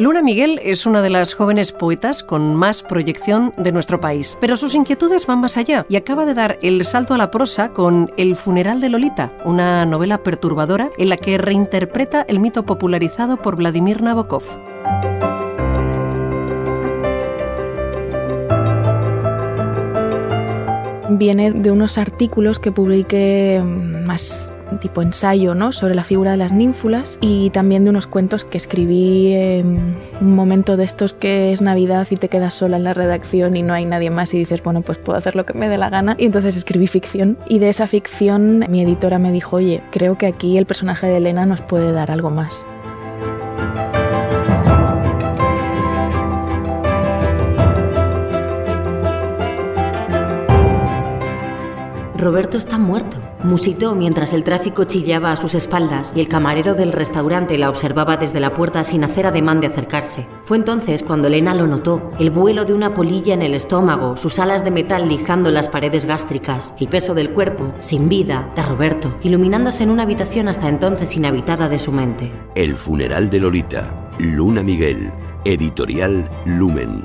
Luna Miguel es una de las jóvenes poetas con más proyección de nuestro país, pero sus inquietudes van más allá y acaba de dar el salto a la prosa con El funeral de Lolita, una novela perturbadora en la que reinterpreta el mito popularizado por Vladimir Nabokov. Viene de unos artículos que publiqué más tipo ensayo ¿no? sobre la figura de las ninfulas y también de unos cuentos que escribí en un momento de estos que es Navidad y te quedas sola en la redacción y no hay nadie más y dices, bueno, pues puedo hacer lo que me dé la gana. Y entonces escribí ficción y de esa ficción mi editora me dijo, oye, creo que aquí el personaje de Elena nos puede dar algo más. Roberto está muerto. Musitó mientras el tráfico chillaba a sus espaldas y el camarero del restaurante la observaba desde la puerta sin hacer ademán de acercarse. Fue entonces cuando Elena lo notó, el vuelo de una polilla en el estómago, sus alas de metal lijando las paredes gástricas, el peso del cuerpo, sin vida, de Roberto, iluminándose en una habitación hasta entonces inhabitada de su mente. El funeral de Lolita, Luna Miguel, editorial Lumen.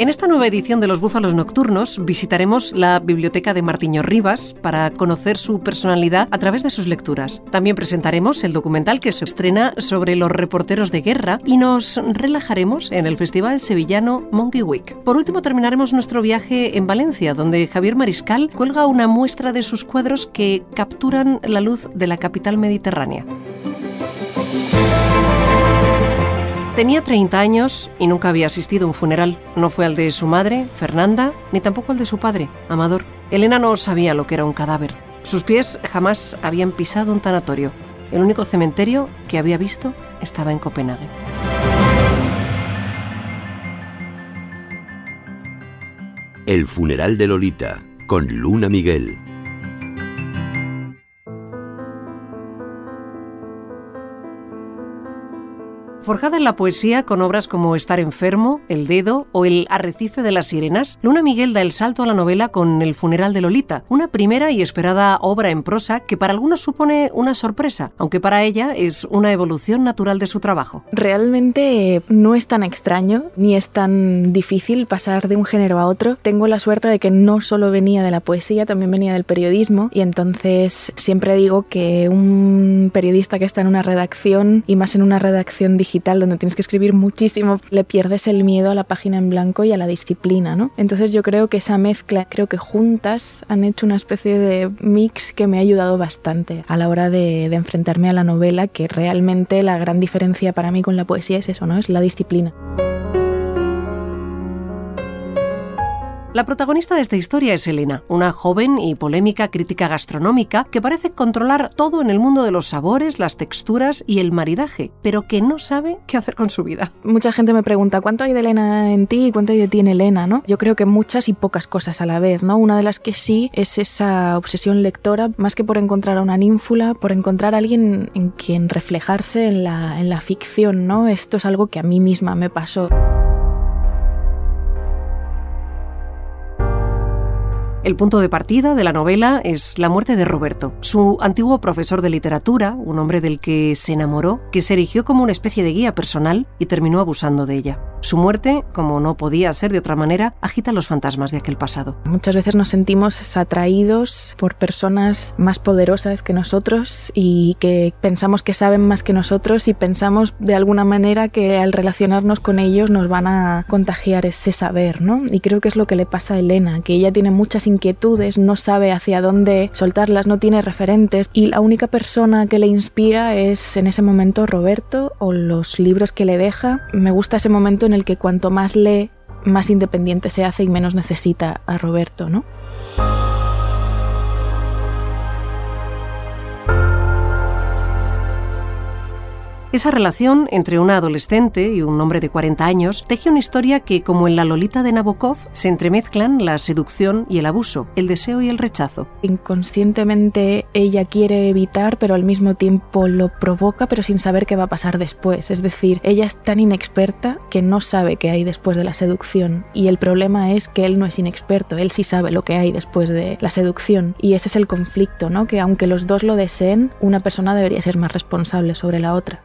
En esta nueva edición de Los Búfalos Nocturnos visitaremos la biblioteca de Martiño Rivas para conocer su personalidad a través de sus lecturas. También presentaremos el documental que se estrena sobre los reporteros de guerra y nos relajaremos en el Festival Sevillano Monkey Week. Por último terminaremos nuestro viaje en Valencia, donde Javier Mariscal cuelga una muestra de sus cuadros que capturan la luz de la capital mediterránea. Tenía 30 años y nunca había asistido a un funeral. No fue al de su madre, Fernanda, ni tampoco al de su padre, Amador. Elena no sabía lo que era un cadáver. Sus pies jamás habían pisado un tanatorio. El único cementerio que había visto estaba en Copenhague. El funeral de Lolita, con Luna Miguel. Forjada en la poesía con obras como Estar enfermo, El dedo o El arrecife de las sirenas, Luna Miguel da el salto a la novela con El funeral de Lolita, una primera y esperada obra en prosa que para algunos supone una sorpresa, aunque para ella es una evolución natural de su trabajo. Realmente no es tan extraño ni es tan difícil pasar de un género a otro. Tengo la suerte de que no solo venía de la poesía, también venía del periodismo y entonces siempre digo que un periodista que está en una redacción y más en una redacción digital donde tienes que escribir muchísimo, le pierdes el miedo a la página en blanco y a la disciplina, ¿no? Entonces yo creo que esa mezcla, creo que juntas han hecho una especie de mix que me ha ayudado bastante a la hora de, de enfrentarme a la novela, que realmente la gran diferencia para mí con la poesía es eso, ¿no? Es la disciplina. La protagonista de esta historia es Elena, una joven y polémica crítica gastronómica que parece controlar todo en el mundo de los sabores, las texturas y el maridaje, pero que no sabe qué hacer con su vida. Mucha gente me pregunta, ¿cuánto hay de Elena en ti y cuánto hay de ti en Elena? ¿no? Yo creo que muchas y pocas cosas a la vez, ¿no? Una de las que sí es esa obsesión lectora, más que por encontrar a una ninfula, por encontrar a alguien en quien reflejarse en la, en la ficción, ¿no? Esto es algo que a mí misma me pasó. El punto de partida de la novela es la muerte de Roberto, su antiguo profesor de literatura, un hombre del que se enamoró, que se erigió como una especie de guía personal y terminó abusando de ella. Su muerte, como no podía ser de otra manera, agita los fantasmas de aquel pasado. Muchas veces nos sentimos atraídos por personas más poderosas que nosotros y que pensamos que saben más que nosotros y pensamos de alguna manera que al relacionarnos con ellos nos van a contagiar ese saber, ¿no? Y creo que es lo que le pasa a Elena, que ella tiene muchas inquietudes, no sabe hacia dónde soltarlas, no tiene referentes y la única persona que le inspira es en ese momento Roberto o los libros que le deja. Me gusta ese momento en el que cuanto más lee, más independiente se hace y menos necesita a Roberto, ¿no? Esa relación entre una adolescente y un hombre de 40 años teje una historia que, como en la Lolita de Nabokov, se entremezclan la seducción y el abuso, el deseo y el rechazo. Inconscientemente ella quiere evitar, pero al mismo tiempo lo provoca, pero sin saber qué va a pasar después. Es decir, ella es tan inexperta que no sabe qué hay después de la seducción. Y el problema es que él no es inexperto, él sí sabe lo que hay después de la seducción. Y ese es el conflicto, ¿no? Que aunque los dos lo deseen, una persona debería ser más responsable sobre la otra.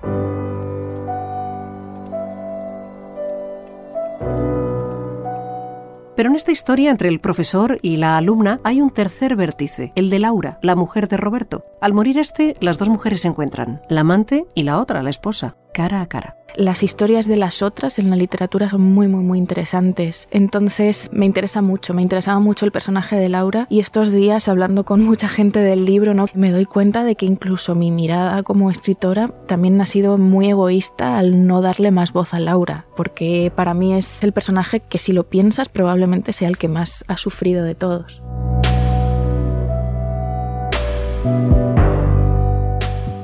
Pero en esta historia entre el profesor y la alumna hay un tercer vértice, el de Laura, la mujer de Roberto. Al morir este, las dos mujeres se encuentran, la amante y la otra, la esposa, cara a cara las historias de las otras en la literatura son muy, muy, muy interesantes. Entonces me interesa mucho, me interesaba mucho el personaje de Laura y estos días hablando con mucha gente del libro, ¿no? me doy cuenta de que incluso mi mirada como escritora también ha sido muy egoísta al no darle más voz a Laura, porque para mí es el personaje que si lo piensas probablemente sea el que más ha sufrido de todos.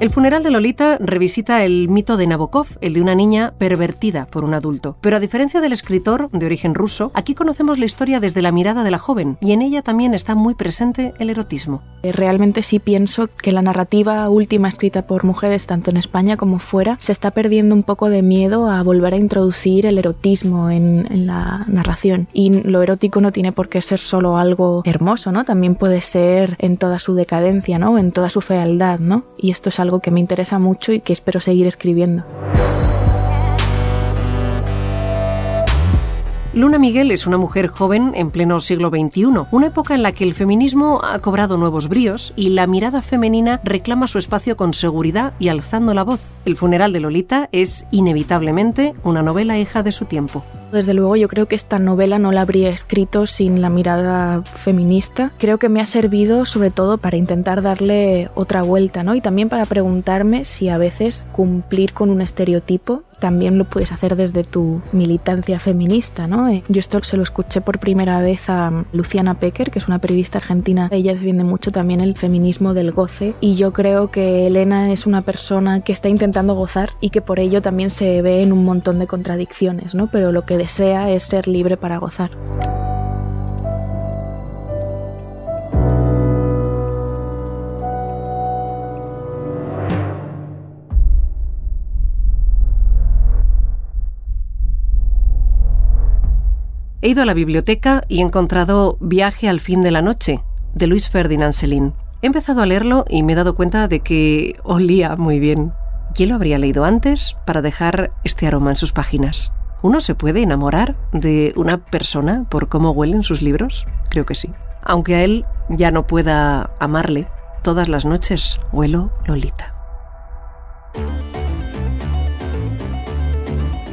El funeral de Lolita revisita el mito de Nabokov, el de una niña pervertida por un adulto. Pero a diferencia del escritor de origen ruso, aquí conocemos la historia desde la mirada de la joven y en ella también está muy presente el erotismo. Realmente sí pienso que la narrativa última escrita por mujeres, tanto en España como fuera, se está perdiendo un poco de miedo a volver a introducir el erotismo en, en la narración. Y lo erótico no tiene por qué ser solo algo hermoso, ¿no? También puede ser en toda su decadencia, ¿no? En toda su fealdad, ¿no? Y esto es algo que me interesa mucho y que espero seguir escribiendo. Luna Miguel es una mujer joven en pleno siglo XXI, una época en la que el feminismo ha cobrado nuevos bríos y la mirada femenina reclama su espacio con seguridad y alzando la voz. El funeral de Lolita es inevitablemente una novela hija de su tiempo. Desde luego yo creo que esta novela no la habría escrito sin la mirada feminista. Creo que me ha servido sobre todo para intentar darle otra vuelta, ¿no? Y también para preguntarme si a veces cumplir con un estereotipo también lo puedes hacer desde tu militancia feminista, ¿no? Eh, yo esto se lo escuché por primera vez a Luciana Pecker, que es una periodista argentina. Ella defiende mucho también el feminismo del goce y yo creo que Elena es una persona que está intentando gozar y que por ello también se ve en un montón de contradicciones, ¿no? Pero lo que desea es ser libre para gozar. He ido a la biblioteca y he encontrado Viaje al fin de la noche, de Luis Ferdinand Selin. He empezado a leerlo y me he dado cuenta de que olía muy bien. ¿Quién lo habría leído antes para dejar este aroma en sus páginas? ¿Uno se puede enamorar de una persona por cómo huelen sus libros? Creo que sí. Aunque a él ya no pueda amarle, todas las noches huelo Lolita.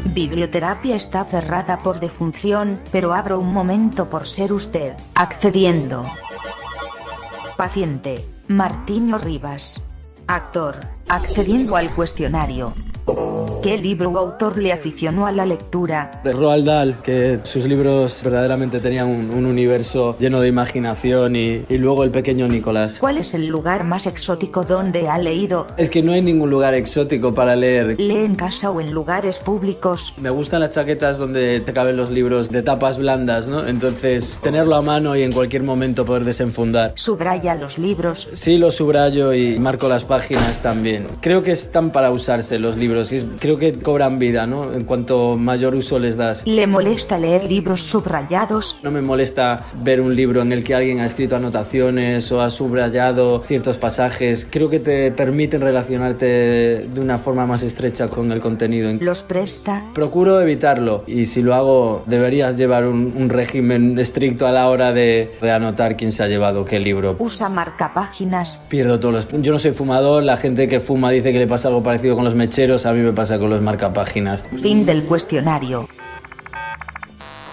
Biblioterapia está cerrada por defunción, pero abro un momento por ser usted, accediendo. Paciente, Martino Rivas. Actor, accediendo al cuestionario. ¿Qué libro o autor le aficionó a la lectura? Roald Dahl, que sus libros verdaderamente tenían un, universo lleno de imaginación y, y, luego el pequeño Nicolás. ¿Cuál es el lugar más exótico donde ha leído? Es que no hay ningún lugar exótico para leer. ¿Lee en casa o en lugares públicos? Me gustan las chaquetas donde te caben los libros de tapas blandas, ¿no? Entonces, tenerlo a mano y en cualquier momento poder desenfundar. ¿Subraya los libros? Sí, los subrayo y marco las páginas también. Creo que están para usarse los libros y creo que cobran vida, ¿no? En cuanto mayor uso les das. ¿Le molesta leer libros subrayados? No me molesta ver un libro en el que alguien ha escrito anotaciones o ha subrayado ciertos pasajes. Creo que te permiten relacionarte de una forma más estrecha con el contenido. ¿Los presta? Procuro evitarlo y si lo hago deberías llevar un, régimen estricto a la hora de, de, anotar quién se ha llevado qué libro. ¿Usa marcapáginas? Pierdo todos los... Yo no soy fumador, la gente que fuma dice que le pasa algo parecido con los mecheros, a mí me pasa con los marcapáginas. Fin del cuestionario.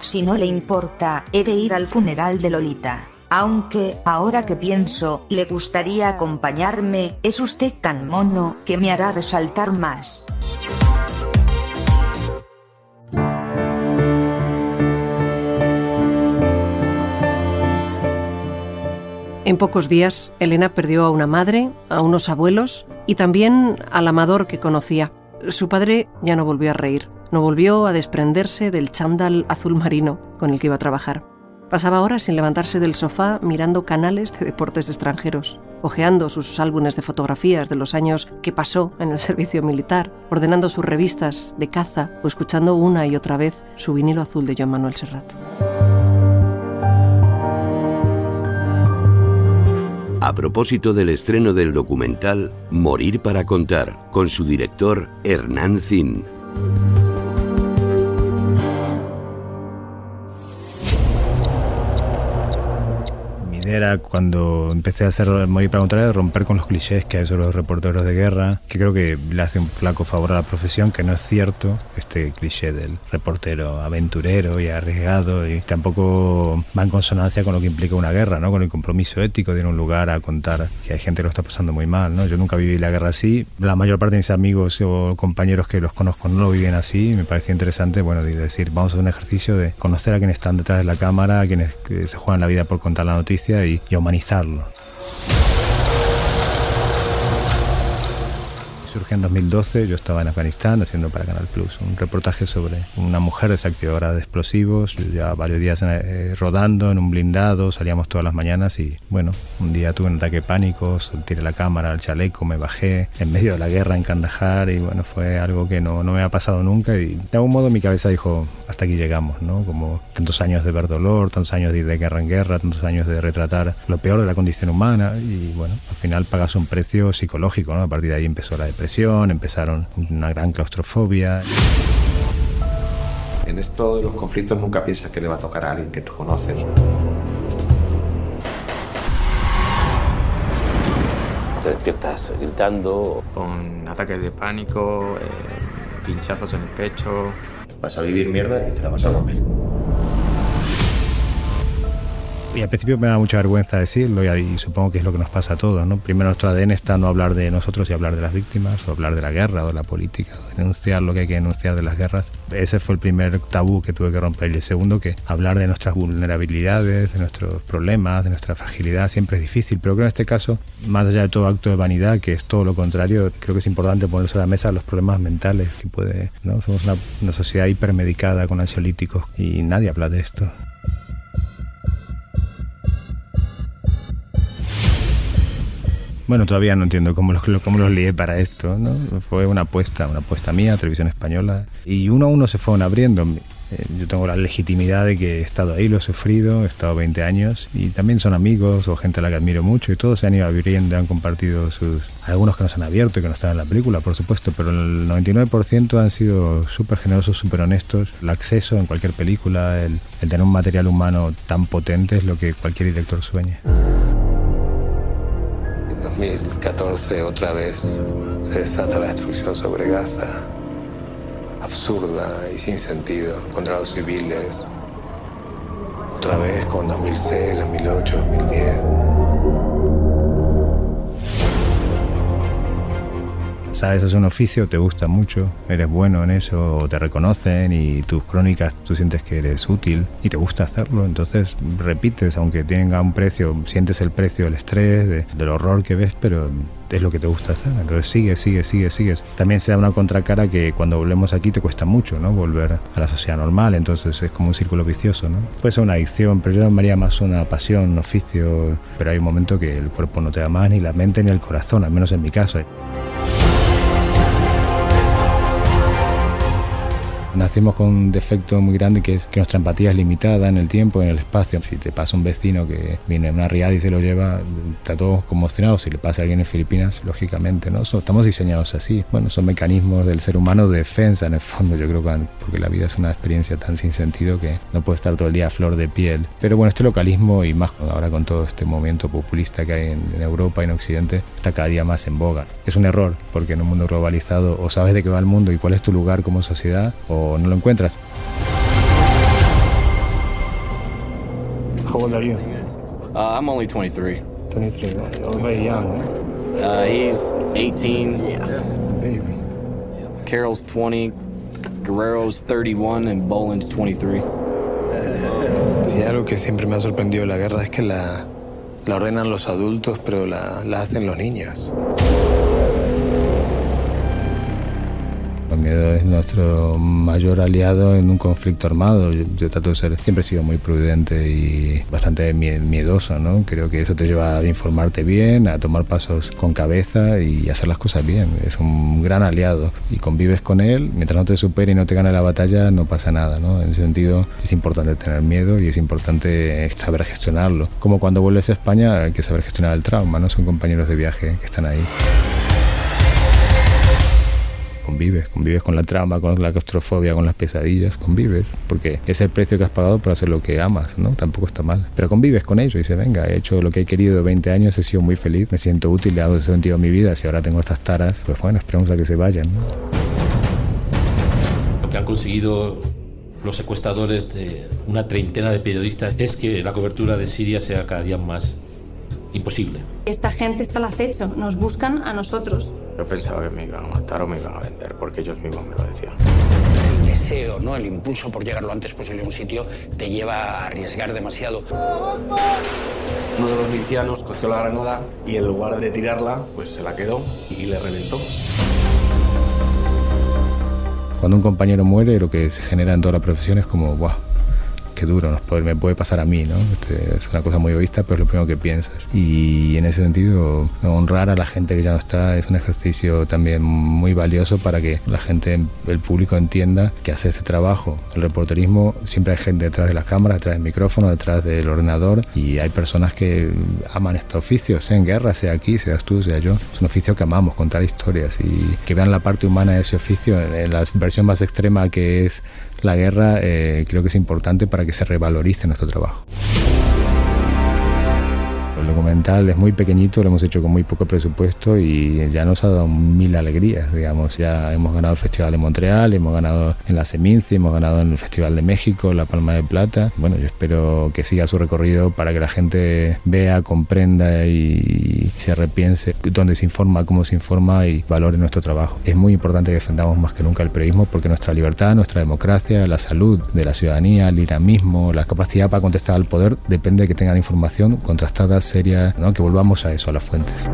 Si no le importa, he de ir al funeral de Lolita. Aunque, ahora que pienso, le gustaría acompañarme, es usted tan mono que me hará resaltar más. En pocos días, Elena perdió a una madre, a unos abuelos y también al amador que conocía. Su padre ya no volvió a reír, no volvió a desprenderse del chándal azul marino con el que iba a trabajar. Pasaba horas sin levantarse del sofá mirando canales de deportes extranjeros, hojeando sus álbumes de fotografías de los años que pasó en el servicio militar, ordenando sus revistas de caza o escuchando una y otra vez su vinilo azul de Joan Manuel Serrat. A propósito del estreno del documental Morir para contar, con su director Hernán Zin. Era cuando empecé a hacer Morir para contar, romper con los clichés que hay sobre los reporteros de guerra, que creo que le hace un flaco favor a la profesión, que no es cierto este cliché del reportero aventurero y arriesgado, y tampoco va en consonancia con lo que implica una guerra, ¿no? con el compromiso ético de ir a un lugar a contar que hay gente que lo está pasando muy mal. ¿no? Yo nunca viví la guerra así, la mayor parte de mis amigos o compañeros que los conozco no lo viven así, me parecía interesante bueno, decir, vamos a hacer un ejercicio de conocer a quienes están detrás de la cámara, a quienes se juegan la vida por contar la noticia y, humanizarlo. Surge en 2012, yo estaba en Afganistán haciendo para Canal Plus un reportaje sobre una mujer desactivadora de explosivos, ya varios días eh, rodando en un blindado, salíamos todas las mañanas y bueno, un día tuve un ataque pánico, tiré la cámara, el chaleco, me bajé en medio de la guerra en Kandahar y bueno, fue algo que no, no me ha pasado nunca y de algún modo mi cabeza dijo, hasta aquí llegamos, ¿no? Como tantos años de ver dolor, tantos años de ir de guerra en guerra, tantos años de retratar lo peor de la condición humana y bueno, al final pagas un precio psicológico, ¿no? A partir de ahí empezó la depresión empezaron una gran claustrofobia. En esto de los conflictos nunca piensas que le va a tocar a alguien que tú conoces. Te despiertas gritando. Con ataques de pánico, eh, pinchazos en el pecho. Vas a vivir mierda y te la vas a comer. Y al principio me da mucha vergüenza decirlo y, supongo que es lo que nos pasa a todos. ¿no? Primero nuestro ADN está no hablar de nosotros y hablar de las víctimas, o hablar de la guerra o de la política, o denunciar lo que hay que denunciar de las guerras. Ese fue el primer tabú que tuve que romper. Y el segundo, que hablar de nuestras vulnerabilidades, de nuestros problemas, de nuestra fragilidad, siempre es difícil. Pero creo que en este caso, más allá de todo acto de vanidad, que es todo lo contrario, creo que es importante poner sobre la mesa los problemas mentales que puede. ¿no? Somos una, una sociedad hipermedicada con ansiolíticos y nadie habla de esto. Bueno, todavía no entiendo cómo los, cómo los lié para esto, ¿no? Fue una apuesta, una apuesta mía, televisión española. Y uno a uno se fueron abriendo. Eh, yo tengo la legitimidad de que he estado ahí, lo he sufrido, he estado 20 años y también son amigos o gente a la que admiro mucho y todos se han ido abriendo, han compartido sus... Algunos que nos han abierto y que no están en la película, por supuesto, pero el 99% han sido súper generosos, súper honestos. El acceso en cualquier película, el, el tener un material humano tan potente es lo que cualquier director sueña. 2014 otra vez se desata la destrucción sobre Gaza, absurda y sin sentido contra los civiles. Otra vez con 2006, 2008, 2010. Sabes es un oficio, te gusta mucho, eres bueno en eso, te reconocen y tus crónicas tú sientes que eres útil y te gusta hacerlo, entonces repites, aunque tenga un precio, sientes el precio del estrés, del horror que ves, pero es lo que te gusta hacer. Entonces sigues, sigues, sigues, sigues. También se da una contracara que cuando volvemos aquí te cuesta mucho, ¿no? Volver a la sociedad normal, entonces es como un círculo vicioso, ¿no? Puede ser una adicción, pero yo llamaría más una pasión, un oficio, pero hay un momento que el cuerpo no te da más, ni la mente, ni el corazón, al menos en mi caso. Nacimos con un defecto muy grande que es que nuestra empatía es limitada en el tiempo, en el espacio. Si te pasa un vecino que viene en una riada y se lo lleva, está todo conmocionado. Si le pasa a alguien en Filipinas, lógicamente, ¿no? estamos diseñados así. Bueno, son mecanismos del ser humano de defensa en el fondo, yo creo que porque la vida es una experiencia tan sin sentido que no puede estar todo el día a flor de piel. Pero bueno, este localismo y más ahora con todo este movimiento populista que hay en, en Europa y en Occidente, está cada día más en boga. Es un error, porque en un mundo globalizado o sabes de qué va el mundo y cuál es tu lugar como sociedad, o no lo encuentras. How old are you? Uh, I'm only 23. 23, oh, very young. Uh, he's 18. Yeah. Baby. Carol's 20. Guerrero's 31 and Boland's 23. Sí, algo que siempre me ha sorprendido de la guerra es que la, la ordenan los adultos, pero la, la hacen los niños. Miedo es nuestro mayor aliado en un conflicto armado. Yo, trato de ser, siempre he sido muy prudente y bastante miedoso, ¿no? Creo que eso te lleva a informarte bien, a tomar pasos con cabeza y hacer las cosas bien. Es un gran aliado y convives con él, mientras no te supere y no te gane la batalla, no pasa nada, ¿no? En ese sentido es importante tener miedo y es importante saber gestionarlo. Como cuando vuelves a España hay que saber gestionar el trauma, ¿no? Son compañeros de viaje que están ahí convives, convives con la trama, con la claustrofobia, con las pesadillas, convives, porque es el precio que has pagado por hacer lo que amas, ¿no? Tampoco está mal. Pero convives con ello y dices, venga, he hecho lo que he querido de 20 años, he sido muy feliz, me siento útil, le hago sentido a mi vida, si ahora tengo estas taras, pues bueno, esperemos a que se vayan. Lo que han conseguido los secuestradores de una treintena de periodistas es que la cobertura de Siria sea cada día más imposible. Esta gente está al acecho, nos buscan a nosotros. Yo pensaba que me iban a matar o me iban a vender, porque ellos mismos me lo decían. El deseo, ¿no? el impulso por llegar lo antes posible a un sitio, te lleva a arriesgar demasiado. Uno de los milicianos cogió la granada y en lugar de tirarla, pues se la quedó y le reventó. Cuando un compañero muere, lo que se genera en toda la profesión es como, ¡guau! Qué duro, nos puede, me puede pasar a mí, ¿no? Este, es una cosa muy egoísta, pero es lo primero que piensas. Y en ese sentido, honrar a la gente que ya no está es un ejercicio también muy valioso para que la gente, el público entienda que hace este trabajo. El reporterismo, siempre hay gente detrás de las cámaras, detrás del micrófono, detrás del ordenador y hay personas que aman este oficio, sea en guerra, sea aquí, seas tú, sea yo. Es un oficio que amamos, contar historias y que vean la parte humana de ese oficio en la versión más extrema que es la guerra, eh, creo que es importante para que se revalorice nuestro trabajo. El documental es muy pequeñito, lo hemos hecho con muy poco presupuesto y ya nos ha dado mil alegrías, digamos. Ya hemos ganado el Festival de Montreal, hemos ganado en la Seminci, hemos ganado en el Festival de México, la Palma de Plata. Bueno, yo espero que siga su recorrido para que la gente vea, comprenda y se repiense dónde se informa, cómo se informa y valore nuestro trabajo. Es muy importante que defendamos más que nunca el periodismo porque nuestra libertad, nuestra democracia, la salud de la ciudadanía, el dinamismo, la capacidad para contestar al poder depende de que tengan información contrastada, que volvamos a eso, a las fuentes.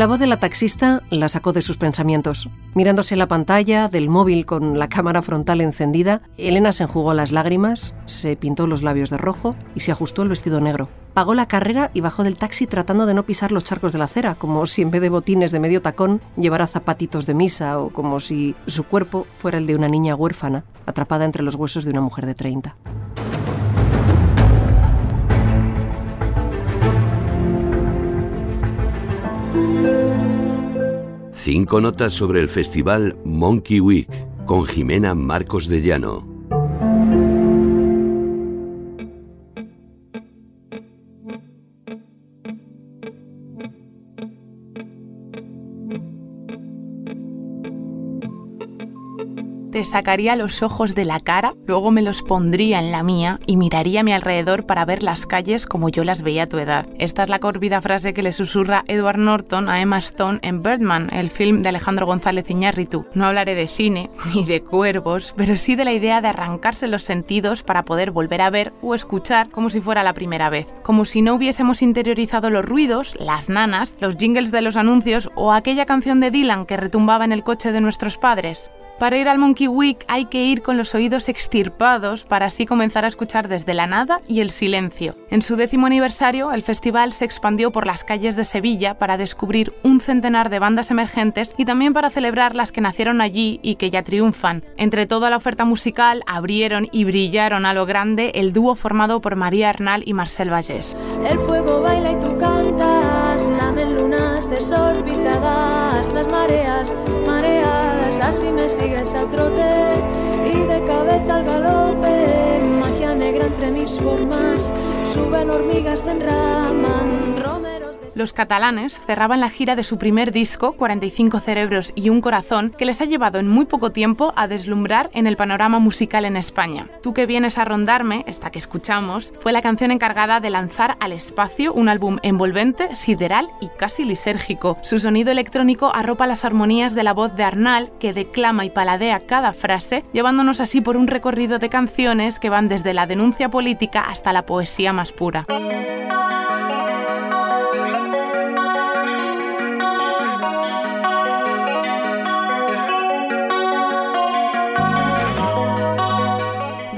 La voz de la taxista la sacó de sus pensamientos. Mirándose la pantalla del móvil con la cámara frontal encendida, Elena se enjugó las lágrimas, se pintó los labios de rojo y se ajustó el vestido negro. Pagó la carrera y bajó del taxi tratando de no pisar los charcos de la acera, como si en vez de botines de medio tacón llevara zapatitos de misa o como si su cuerpo fuera el de una niña huérfana, atrapada entre los huesos de una mujer de 30. Cinco notas sobre el festival Monkey Week con Jimena Marcos de Llano. Te sacaría los ojos de la cara, luego me los pondría en la mía y miraría a mi alrededor para ver las calles como yo las veía a tu edad. Esta es la corvida frase que le susurra Edward Norton a Emma Stone en Birdman, el film de Alejandro González Iñárritu. No hablaré de cine ni de cuervos, pero sí de la idea de arrancarse los sentidos para poder volver a ver o escuchar como si fuera la primera vez, como si no hubiésemos interiorizado los ruidos, las nanas, los jingles de los anuncios o aquella canción de Dylan que retumbaba en el coche de nuestros padres. Para ir al Monkey Week hay que ir con los oídos extirpados para así comenzar a escuchar desde la nada y el silencio. En su décimo aniversario, el festival se expandió por las calles de Sevilla para descubrir un centenar de bandas emergentes y también para celebrar las que nacieron allí y que ya triunfan. Entre toda la oferta musical, abrieron y brillaron a lo grande el dúo formado por María Arnal y Marcel Vallés. El fuego baila y tú cantas, lamen lunas desorbitadas, las mareas, así me sigue al trote y de cabeza al galope. Magia negra entre mis formas, suben hormigas, enraman de... Los catalanes cerraban la gira de su primer disco, 45 cerebros y un corazón, que les ha llevado en muy poco tiempo a deslumbrar en el panorama musical en España. Tú que vienes a rondarme, esta que escuchamos, fue la canción encargada de lanzar al espacio un álbum envolvente, sideral y casi lisérgico. Su sonido electrónico arropa las armonías de la voz de Arnal, que declama y paladea cada frase, llevándonos así por un recorrido de canciones que van desde la denuncia política hasta la poesía más pura.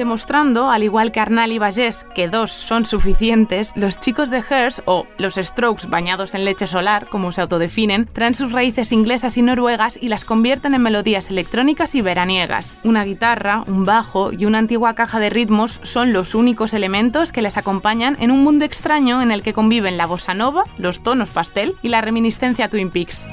Demostrando, al igual que Arnal y Vallés, que dos son suficientes, los chicos de Hearst, o los Strokes bañados en leche solar, como se autodefinen, traen sus raíces inglesas y noruegas y las convierten en melodías electrónicas y veraniegas. Una guitarra, un bajo y una antigua caja de ritmos son los únicos elementos que les acompañan en un mundo extraño en el que conviven la bossa nova, los tonos pastel y la reminiscencia Twin Peaks.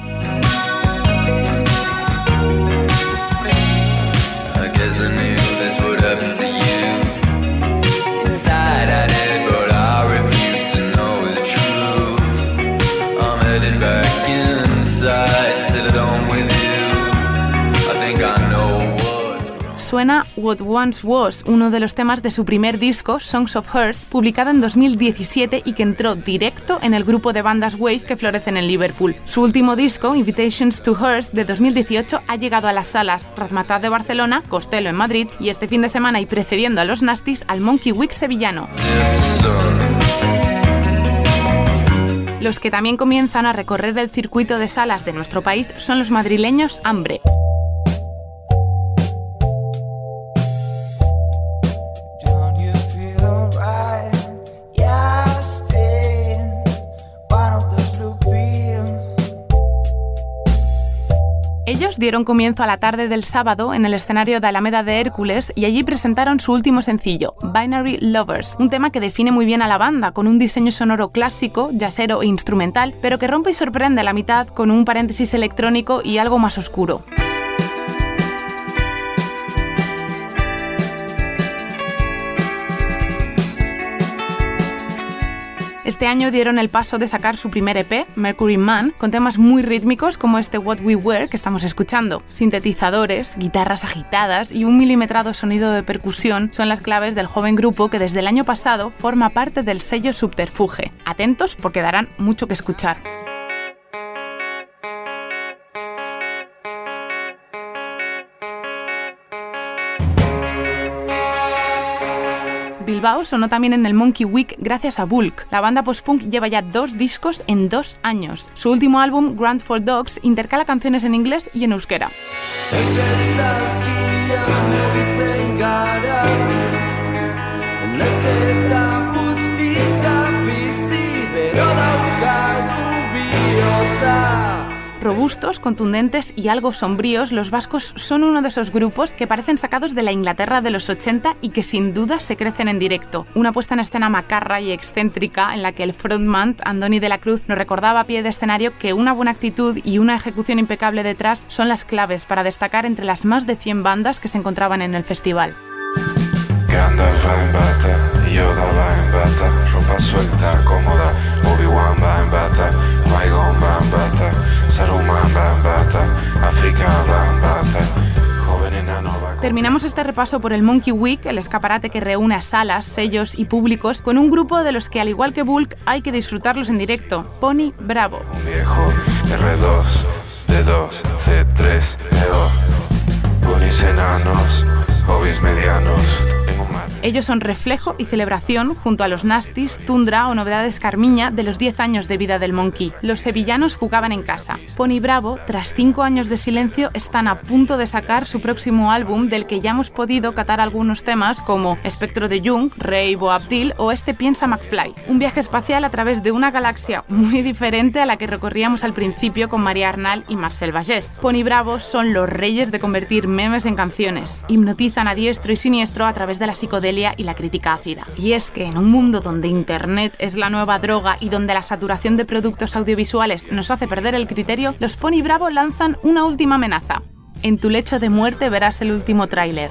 What Once Was, uno de los temas de su primer disco, Songs of Hers, publicado en 2017 y que entró directo en el grupo de bandas Wave que florecen en Liverpool. Su último disco, Invitations to Hers, de 2018, ha llegado a las salas Razmataz de Barcelona, Costello en Madrid y este fin de semana y precediendo a los Nasties al Monkey Week sevillano. Los que también comienzan a recorrer el circuito de salas de nuestro país son los madrileños Hambre. Dieron comienzo a la tarde del sábado en el escenario de Alameda de Hércules y allí presentaron su último sencillo, Binary Lovers, un tema que define muy bien a la banda, con un diseño sonoro clásico, jazzero e instrumental, pero que rompe y sorprende a la mitad con un paréntesis electrónico y algo más oscuro. Este año dieron el paso de sacar su primer EP, Mercury Man, con temas muy rítmicos como este What We Were que estamos escuchando. Sintetizadores, guitarras agitadas y un milimetrado sonido de percusión son las claves del joven grupo que desde el año pasado forma parte del sello Subterfuge. Atentos porque darán mucho que escuchar. Bilbao sonó también en el Monkey Week gracias a Bulk. La banda post-punk lleva ya dos discos en dos años. Su último álbum, Grand for Dogs, intercala canciones en inglés y en euskera. Robustos, contundentes y algo sombríos, los vascos son uno de esos grupos que parecen sacados de la Inglaterra de los 80 y que sin duda se crecen en directo. Una puesta en escena macarra y excéntrica en la que el frontman, Andoni de la Cruz, nos recordaba a pie de escenario que una buena actitud y una ejecución impecable detrás son las claves para destacar entre las más de 100 bandas que se encontraban en el festival. Terminamos este repaso por el Monkey Week, el escaparate que reúne a salas, sellos y públicos, con un grupo de los que, al igual que Bulk, hay que disfrutarlos en directo. Pony Bravo. Un viejo R2, D2, C3, E2, Ponis enanos, hobbies medianos. Ellos son reflejo y celebración, junto a los Nasties, Tundra o Novedades Carmiña, de los 10 años de vida del Monkey. Los sevillanos jugaban en casa. Pony Bravo, tras 5 años de silencio, están a punto de sacar su próximo álbum, del que ya hemos podido catar algunos temas como Espectro de Jung, Rey Boabdil o este Piensa McFly. Un viaje espacial a través de una galaxia muy diferente a la que recorríamos al principio con María Arnal y Marcel Vallés. Pony Bravo son los reyes de convertir memes en canciones. Hipnotizan a diestro y siniestro a través de la psicodelia y la crítica ácida. Y es que en un mundo donde Internet es la nueva droga y donde la saturación de productos audiovisuales nos hace perder el criterio, los Pony Bravo lanzan una última amenaza. En tu lecho de muerte verás el último tráiler.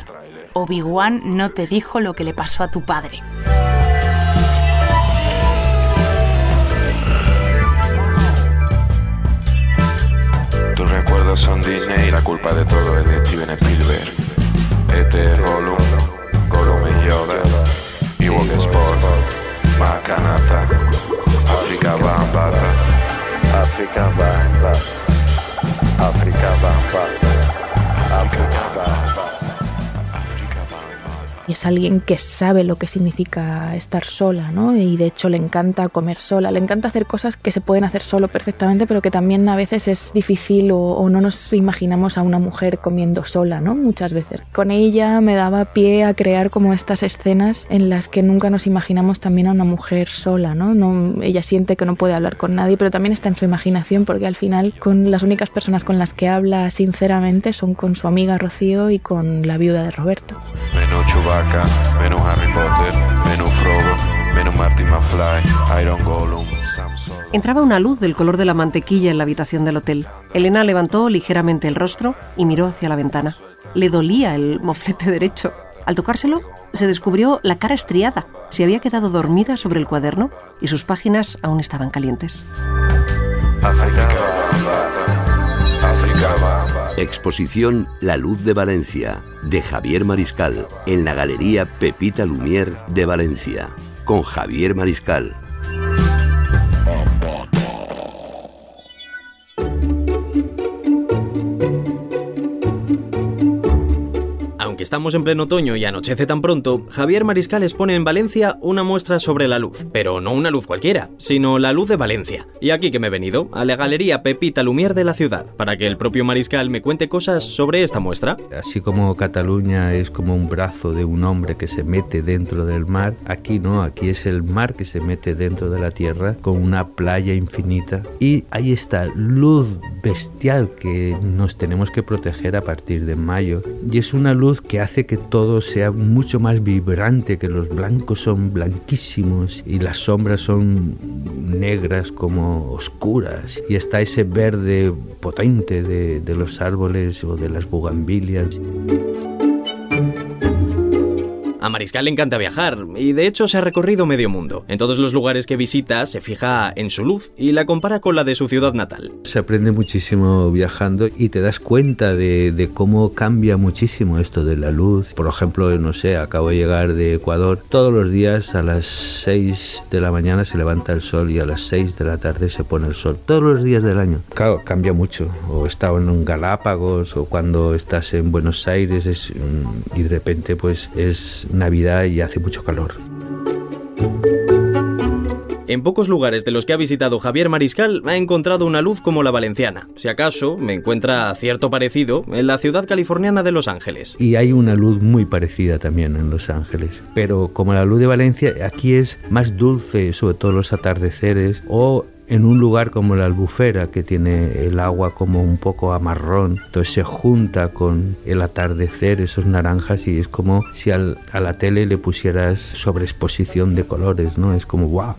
Obi-Wan no te dijo lo que le pasó a tu padre. Tus recuerdos son Disney y la culpa de todo es de Steven Spielberg. Este es alguien que sabe lo que significa estar sola, ¿no? Y de hecho le encanta comer sola, le encanta hacer cosas que se pueden hacer solo perfectamente, pero que también a veces es difícil o, no nos imaginamos a una mujer comiendo sola, ¿no? Muchas veces. Con ella me daba pie a crear como estas escenas en las que nunca nos imaginamos también a una mujer sola, ¿no? ella siente que no puede hablar con nadie, pero también está en su imaginación porque al final con las únicas personas con las que habla sinceramente son con su amiga Rocío y con la viuda de Roberto. Menos Harry Potter, menos Frodo, menos Marty McFly, Iron Gollum, Sam Solo. Entraba una luz del color de la mantequilla en la habitación del hotel. Elena levantó ligeramente el rostro y miró hacia la ventana. Le dolía el moflete derecho. Al tocárselo, se descubrió la cara estriada. Se había quedado dormida sobre el cuaderno y sus páginas aún estaban calientes. África África. Exposición La Luz de Valencia, de Javier Mariscal, en la Galería Pepita Lumière de Valencia, con Javier Mariscal. Estamos en pleno otoño y anochece tan pronto, Javier Mariscal expone en Valencia una muestra sobre la luz, pero no una luz cualquiera, sino la luz de Valencia. Y aquí que me he venido, a la galería Pepita Lumière de la ciudad, para que el propio Mariscal me cuente cosas sobre esta muestra. Así como Cataluña es como un brazo de un hombre que se mete dentro del mar, aquí no, aquí es el mar que se mete dentro de la tierra con una playa infinita. Y ahí está luz bestial que nos tenemos que proteger a partir de mayo. Y es una luz que hace que todo sea mucho más vibrante, que los blancos son blanquísimos y las sombras son negras como oscuras. Y está ese verde potente de, los árboles o de las bugambilias. Mariscal le encanta viajar, y de hecho se ha recorrido medio mundo. En todos los lugares que visita se fija en su luz y la compara con la de su ciudad natal. Se aprende muchísimo viajando y te das cuenta de, cómo cambia muchísimo esto de la luz. Por ejemplo, no sé, acabo de llegar de Ecuador. Todos los días a las 6 de la mañana se levanta el sol y a las 6 de la tarde se pone el sol. Todos los días del año. Claro, cambia mucho. O estaba en Galápagos o cuando estás en Buenos Aires es, y de repente pues es Navidad y hace mucho calor. En pocos lugares de los que ha visitado Javier Mariscal ha encontrado una luz como la valenciana. Si acaso, me encuentra cierto parecido en la ciudad californiana de Los Ángeles. Y hay una luz muy parecida también en Los Ángeles. Pero como la luz de Valencia, aquí es más dulce, sobre todo los atardeceres o en un lugar como la albufera que tiene el agua como un poco a marrón, entonces se junta con el atardecer, esos naranjas y es como si a la tele le pusieras sobreexposición de colores, ¿no? Es como wow.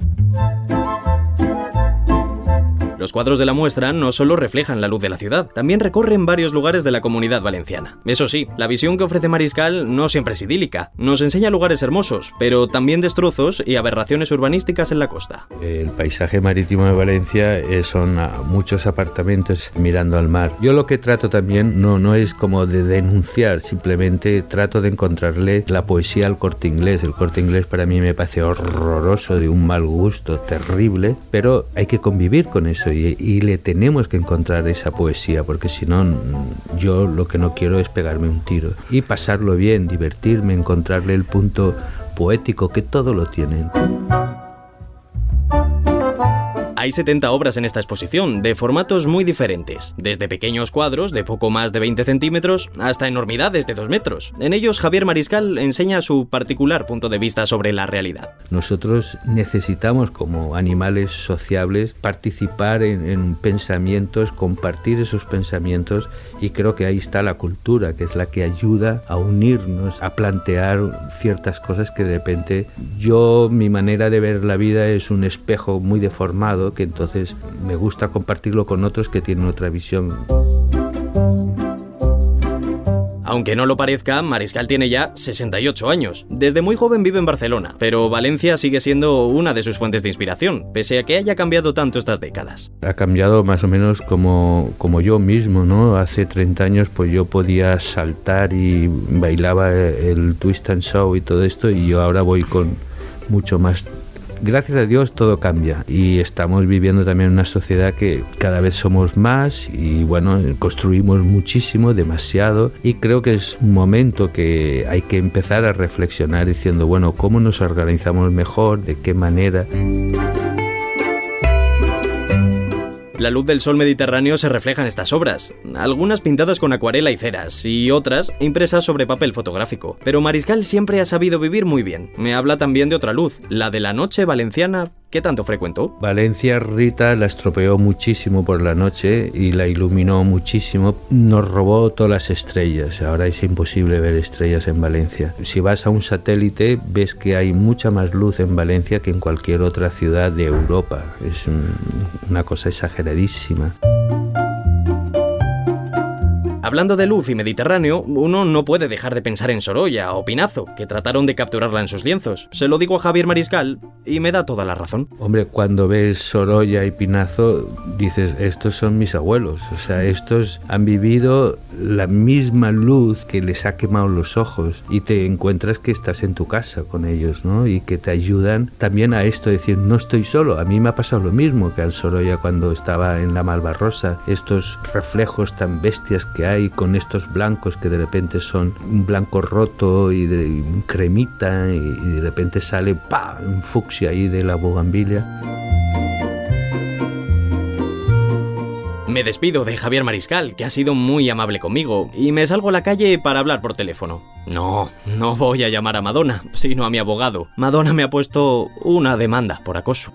Los cuadros de la muestra no solo reflejan la luz de la ciudad, también recorren varios lugares de la comunidad valenciana. Eso sí, la visión que ofrece Mariscal no siempre es idílica. Nos enseña lugares hermosos, pero también destrozos y aberraciones urbanísticas en la costa. El paisaje marítimo de Valencia eh, son muchos apartamentos mirando al mar. Yo lo que trato también no, no es como de denunciar, simplemente trato de encontrarle la poesía al corte inglés. El corte inglés para mí me parece horroroso, de un mal gusto terrible, pero hay que convivir con eso y, le tenemos que encontrar esa poesía, porque si no, yo lo que no quiero es pegarme un tiro y pasarlo bien, divertirme, encontrarle el punto poético que todo lo tienen. Hay 70 obras en esta exposición, de formatos muy diferentes, desde pequeños cuadros de poco más de 20 centímetros hasta enormidades de 2 metros. En ellos Javier Mariscal enseña su particular punto de vista sobre la realidad. Nosotros necesitamos como animales sociables participar en, en pensamientos, compartir esos pensamientos y creo que ahí está la cultura, que es la que ayuda a unirnos, a plantear ciertas cosas que de repente yo, mi manera de ver la vida es un espejo muy deformado que entonces me gusta compartirlo con otros que tienen otra visión. Aunque no lo parezca, Mariscal tiene ya 68 años. Desde muy joven vive en Barcelona, pero Valencia sigue siendo una de sus fuentes de inspiración, pese a que haya cambiado tanto estas décadas. Ha cambiado más o menos como, como yo mismo, ¿no? Hace 30 años pues yo podía saltar y bailaba el twist and show y todo esto y yo ahora voy con mucho más gracias a Dios todo cambia y estamos viviendo también una sociedad que cada vez somos más y bueno, construimos muchísimo, demasiado y creo que es un momento que hay que empezar a reflexionar diciendo, bueno, ¿cómo nos organizamos mejor? ¿De qué manera? La luz del sol mediterráneo se refleja en estas obras, algunas pintadas con acuarela y ceras y otras impresas sobre papel fotográfico. Pero Mariscal siempre ha sabido vivir muy bien. Me habla también de otra luz, la de la noche valenciana ¿Qué tanto frecuentó? Valencia Rita la estropeó muchísimo por la noche y la iluminó muchísimo. Nos robó todas las estrellas. Ahora es imposible ver estrellas en Valencia. Si vas a un satélite ves que hay mucha más luz en Valencia que en cualquier otra ciudad de Europa. Es una cosa exageradísima. Hablando de luz y Mediterráneo, uno no puede dejar de pensar en Sorolla o Pinazo, que trataron de capturarla en sus lienzos. Se lo digo a Javier Mariscal y me da toda la razón. Hombre, cuando ves Sorolla y Pinazo, dices, estos son mis abuelos. O sea, estos han vivido la misma luz que les ha quemado los ojos y te encuentras que estás en tu casa con ellos, ¿no? Y que te ayudan también a esto, decir, no estoy solo. A mí me ha pasado lo mismo que al Sorolla cuando estaba en la Malvarrosa. Estos reflejos tan bestias que hay con estos blancos que de repente son un blanco roto y de cremita y, de repente sale ¡pa! un fucsia ahí de la bugambilla. Me despido de Javier Mariscal, que ha sido muy amable conmigo, y me salgo a la calle para hablar por teléfono. No, no voy a llamar a Madonna, sino a mi abogado. Madonna me ha puesto una demanda por acoso.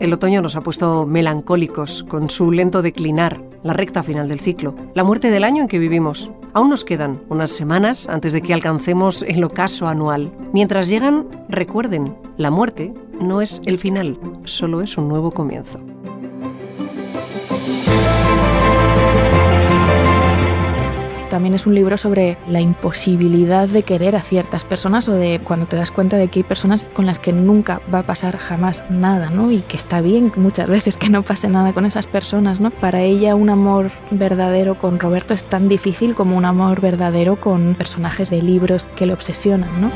El otoño nos ha puesto melancólicos con su lento declinar, la recta final del ciclo, la muerte del año en que vivimos. Aún nos quedan unas semanas antes de que alcancemos el ocaso anual. Mientras llegan, recuerden, la muerte no es el final, solo es un nuevo comienzo. También es un libro sobre la imposibilidad de querer a ciertas personas o de cuando te das cuenta de que hay personas con las que nunca va a pasar jamás nada, ¿no? Y que está bien muchas veces que no pase nada con esas personas, ¿no? Para ella un amor verdadero con Roberto es tan difícil como un amor verdadero con personajes de libros que le obsesionan, ¿no?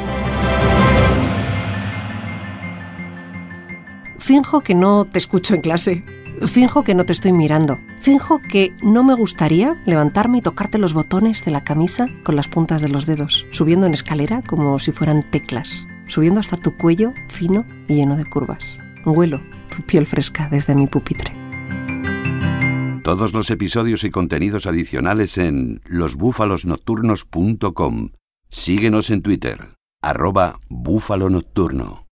Finjo que no te escucho en clase. Finjo que no te estoy mirando. Finjo que no me gustaría levantarme y tocarte los botones de la camisa con las puntas de los dedos, subiendo en escalera como si fueran teclas, subiendo hasta tu cuello fino y lleno de curvas. Huelo tu piel fresca desde mi pupitre. Todos los episodios y contenidos adicionales en losbúfalosnocturnos.com. Síguenos en Twitter, arroba búfalo nocturno.